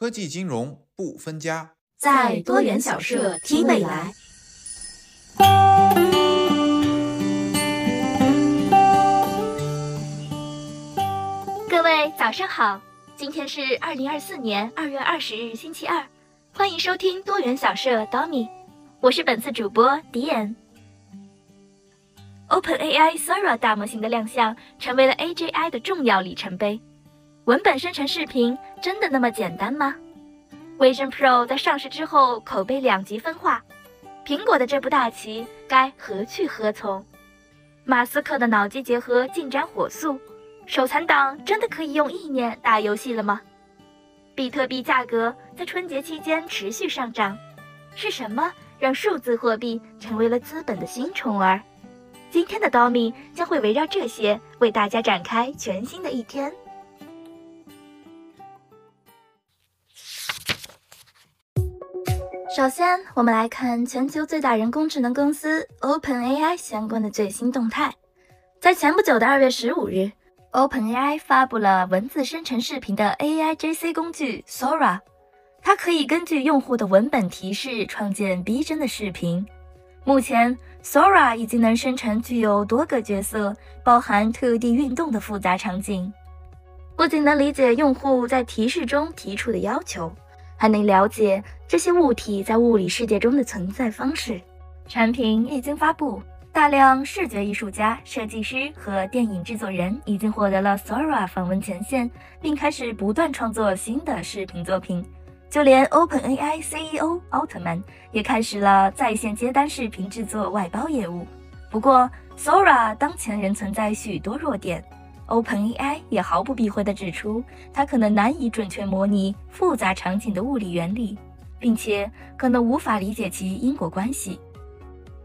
科技金融不分家，在多元小社听未来。各位早上好，今天是二零二四年二月二十日星期二，欢迎收听多元小社 Domi，我是本次主播迪恩。OpenAI Sora 大模型的亮相，成为了 AGI 的重要里程碑。文本生成视频真的那么简单吗？Vision Pro 在上市之后口碑两极分化，苹果的这步大棋该何去何从？马斯克的脑机结合进展火速，手残党真的可以用意念打游戏了吗？比特币价格在春节期间持续上涨，是什么让数字货币成为了资本的新宠儿？今天的刀米将会围绕这些为大家展开全新的一天。首先，我们来看全球最大人工智能公司 OpenAI 相关的最新动态。在前不久的二月十五日，OpenAI 发布了文字生成视频的 AIJC 工具 Sora，它可以根据用户的文本提示创建逼真的视频。目前，Sora 已经能生成具有多个角色、包含特地运动的复杂场景。不仅能理解用户在提示中提出的要求，还能了解这些物体在物理世界中的存在方式。产品一经发布，大量视觉艺术家、设计师和电影制作人已经获得了 Sora 访问权限，并开始不断创作新的视频作品。就连 OpenAI CEO 奥特曼也开始了在线接单视频制作外包业务。不过，Sora 当前仍存在许多弱点。OpenAI 也毫不避讳地指出，它可能难以准确模拟复杂场景的物理原理，并且可能无法理解其因果关系。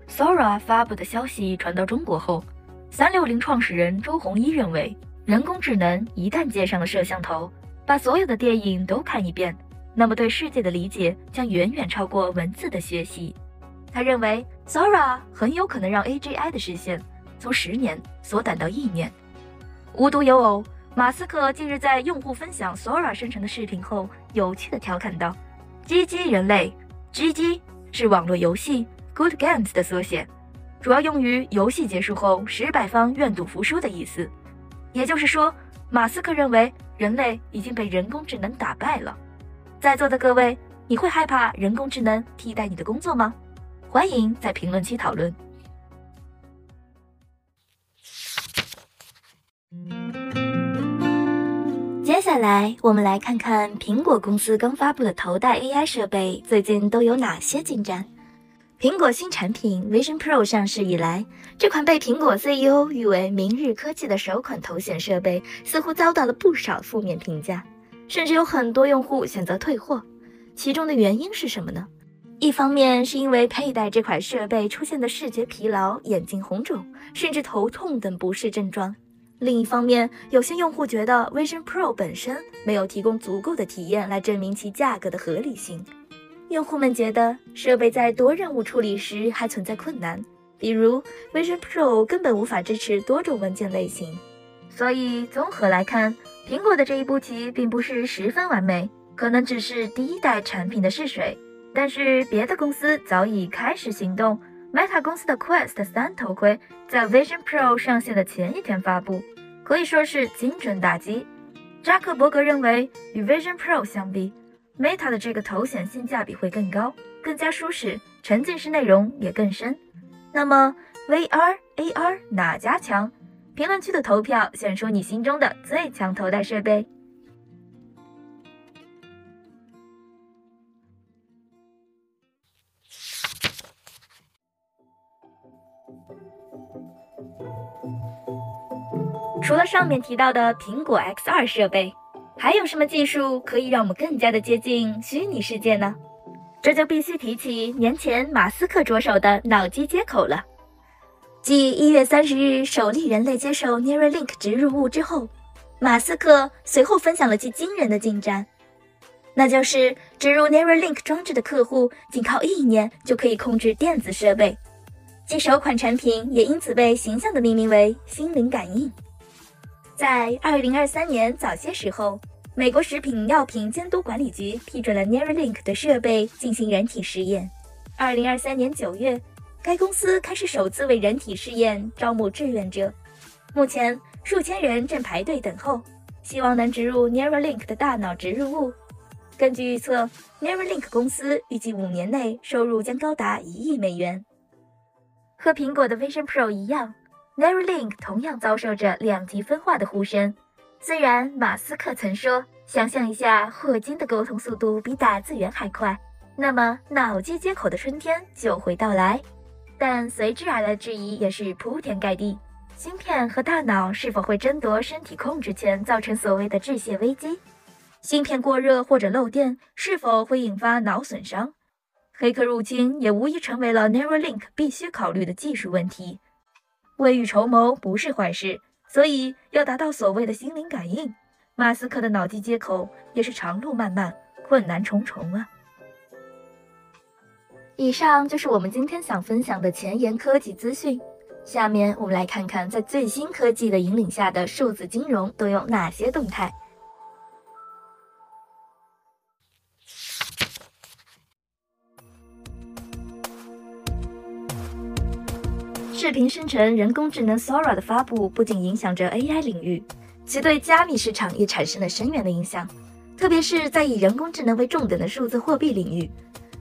Sora 发布的消息传到中国后，三六零创始人周鸿祎认为，人工智能一旦接上了摄像头，把所有的电影都看一遍。那么，对世界的理解将远远超过文字的学习。他认为，Sora 很有可能让 AGI 的实现从十年缩短到一年。无独有偶，马斯克近日在用户分享 Sora 生成的视频后，有趣的调侃道：“GG 人类，GG 是网络游戏 Good Games 的缩写，主要用于游戏结束后十百方愿赌服输的意思。也就是说，马斯克认为人类已经被人工智能打败了。”在座的各位，你会害怕人工智能替代你的工作吗？欢迎在评论区讨论。下来，我们来看看苹果公司刚发布的头戴 AI 设备最近都有哪些进展。苹果新产品 Vision Pro 上市以来，这款被苹果 CEO 誉为“明日科技”的首款头显设备，似乎遭到了不少负面评价。甚至有很多用户选择退货，其中的原因是什么呢？一方面是因为佩戴这款设备出现的视觉疲劳、眼睛红肿，甚至头痛等不适症状；另一方面，有些用户觉得 Vision Pro 本身没有提供足够的体验来证明其价格的合理性。用户们觉得设备在多任务处理时还存在困难，比如 Vision Pro 根本无法支持多种文件类型。所以综合来看。苹果的这一步棋并不是十分完美，可能只是第一代产品的试水。但是别的公司早已开始行动。Meta 公司的 Quest 三头盔在 Vision Pro 上线的前一天发布，可以说是精准打击。扎克伯格认为，与 Vision Pro 相比，Meta 的这个头显性价比会更高，更加舒适，沉浸式内容也更深。那么 VR、AR 哪家强？评论区的投票选出你心中的最强头戴设备。上面提到的苹果 X2 设备，还有什么技术可以让我们更加的接近虚拟世界呢？这就必须提起年前马斯克着手的脑机接口了。继一月三十日首例人类接受 Neuralink 植入物之后，马斯克随后分享了其惊人的进展，那就是植入 Neuralink 装置的客户仅靠一年就可以控制电子设备，其首款产品也因此被形象地命名为“心灵感应”。在二零二三年早些时候，美国食品药品监督管理局批准了 Neuralink 的设备进行人体实验。二零二三年九月，该公司开始首次为人体试验招募志愿者。目前，数千人正排队等候，希望能植入 Neuralink 的大脑植入物。根据预测，Neuralink 公司预计五年内收入将高达一亿美元。和苹果的 Vision Pro 一样，Neuralink 同样遭受着两极分化的呼声。虽然马斯克曾说，想象一下霍金的沟通速度比打字员还快，那么脑机接口的春天就会到来。但随之而来的质疑也是铺天盖地：芯片和大脑是否会争夺身体控制权，造成所谓的致谢危机？芯片过热或者漏电是否会引发脑损伤？黑客入侵也无疑成为了 Neuralink 必须考虑的技术问题。未雨绸缪不是坏事。所以，要达到所谓的心灵感应，马斯克的脑机接口也是长路漫漫、困难重重啊！以上就是我们今天想分享的前沿科技资讯。下面我们来看看，在最新科技的引领下的数字金融都有哪些动态。视频生成人工智能 Sora 的发布不仅影响着 AI 领域，其对加密市场也产生了深远的影响。特别是在以人工智能为重点的数字货币领域，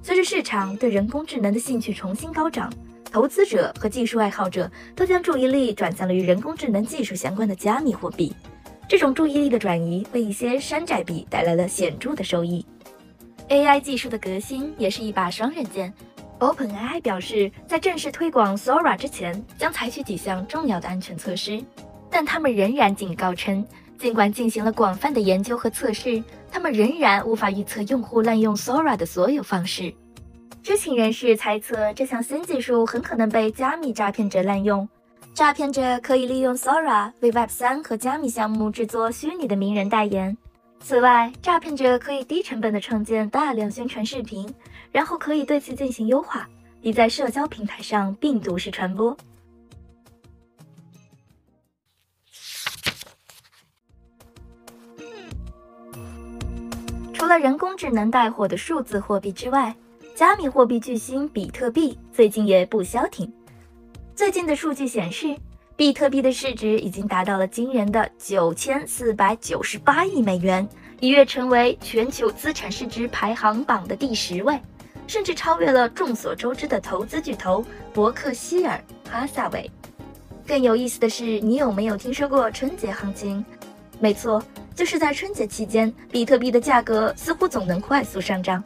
随着市场对人工智能的兴趣重新高涨，投资者和技术爱好者都将注意力转向了与人工智能技术相关的加密货币。这种注意力的转移为一些山寨币带来了显著的收益。AI 技术的革新也是一把双刃剑。OpenAI 表示，在正式推广 Sora 之前，将采取几项重要的安全措施。但他们仍然警告称，尽管进行了广泛的研究和测试，他们仍然无法预测用户滥用 Sora 的所有方式。知情人士猜测，这项新技术很可能被加密诈骗者滥用。诈骗者可以利用 Sora 为 Web3 和加密项目制作虚拟的名人代言。此外，诈骗者可以低成本地创建大量宣传视频，然后可以对其进行优化，以在社交平台上病毒式传播。除了人工智能带火的数字货币之外，加密货币巨星比特币最近也不消停。最近的数据显示。比特币的市值已经达到了惊人的九千四百九十八亿美元，一跃成为全球资产市值排行榜的第十位，甚至超越了众所周知的投资巨头伯克希尔哈萨韦。更有意思的是，你有没有听说过春节行情？没错，就是在春节期间，比特币的价格似乎总能快速上涨。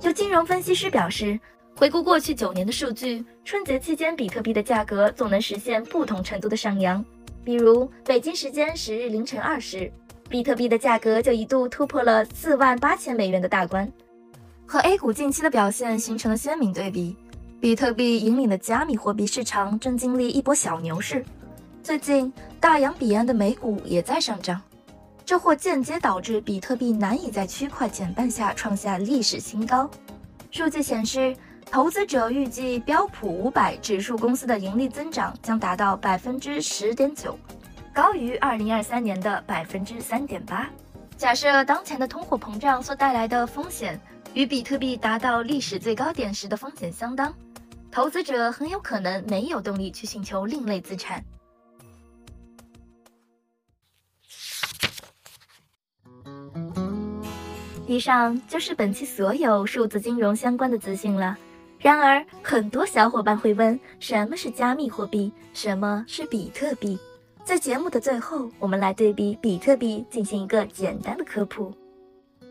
有金融分析师表示。回顾过去九年的数据，春节期间比特币的价格总能实现不同程度的上扬。比如，北京时间十日凌晨二时，比特币的价格就一度突破了四万八千美元的大关，和 A 股近期的表现形成了鲜明对比。比特币引领的加密货币市场正经历一波小牛市。最近，大洋彼岸的美股也在上涨，这或间接导致比特币难以在区块减半下创下历史新高。数据显示。投资者预计标普五百指数公司的盈利增长将达到百分之十点九，高于二零二三年的百分之三点八。假设当前的通货膨胀所带来的风险与比特币达到历史最高点时的风险相当，投资者很有可能没有动力去寻求另类资产。以上就是本期所有数字金融相关的资讯了。然而，很多小伙伴会问：什么是加密货币？什么是比特币？在节目的最后，我们来对比比特币进行一个简单的科普。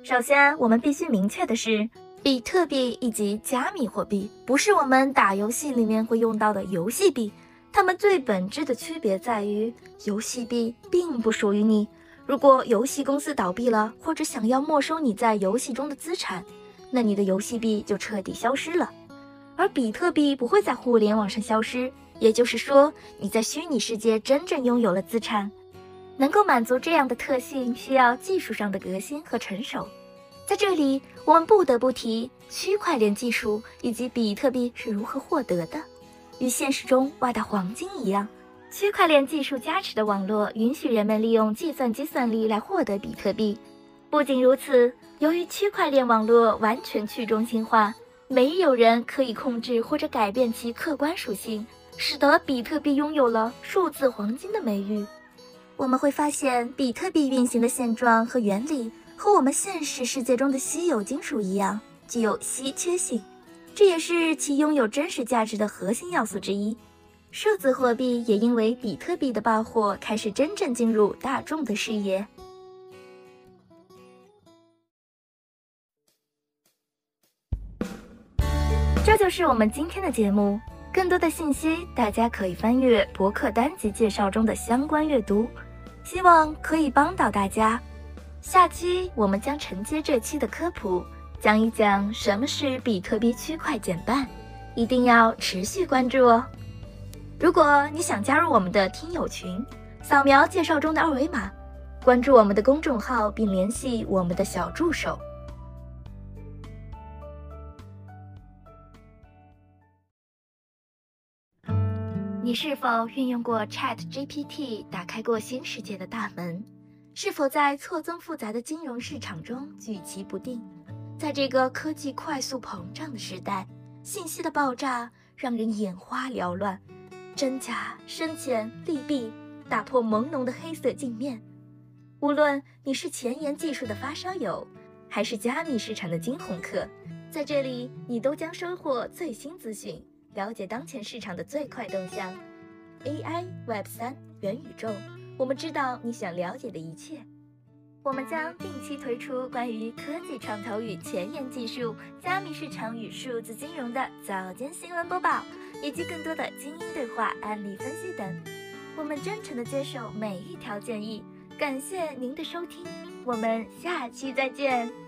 首先，我们必须明确的是，比特币以及加密货币不是我们打游戏里面会用到的游戏币，它们最本质的区别在于，游戏币并不属于你。如果游戏公司倒闭了，或者想要没收你在游戏中的资产，那你的游戏币就彻底消失了。而比特币不会在互联网上消失，也就是说，你在虚拟世界真正拥有了资产。能够满足这样的特性，需要技术上的革新和成熟。在这里，我们不得不提区块链技术以及比特币是如何获得的。与现实中挖到黄金一样，区块链技术加持的网络允许人们利用计算机算力来获得比特币。不仅如此，由于区块链网络完全去中心化，没有人可以控制或者改变其客观属性，使得比特币拥有了“数字黄金”的美誉。我们会发现，比特币运行的现状和原理和我们现实世界中的稀有金属一样，具有稀缺性，这也是其拥有真实价值的核心要素之一。数字货币也因为比特币的爆火，开始真正进入大众的视野。这就是我们今天的节目。更多的信息，大家可以翻阅博客单集介绍中的相关阅读，希望可以帮到大家。下期我们将承接这期的科普，讲一讲什么是比特币区块减半，一定要持续关注哦。如果你想加入我们的听友群，扫描介绍中的二维码，关注我们的公众号并联系我们的小助手。你是否运用过 Chat GPT 打开过新世界的大门？是否在错综复杂的金融市场中举棋不定？在这个科技快速膨胀的时代，信息的爆炸让人眼花缭乱，真假深浅利弊打破朦胧的黑色镜面。无论你是前沿技术的发烧友，还是加密市场的惊鸿客，在这里你都将收获最新资讯。了解当前市场的最快动向，AI、Web 三、元宇宙，我们知道你想了解的一切。我们将定期推出关于科技创投与前沿技术、加密市场与数字金融的早间新闻播报，以及更多的精英对话、案例分析等。我们真诚的接受每一条建议，感谢您的收听，我们下期再见。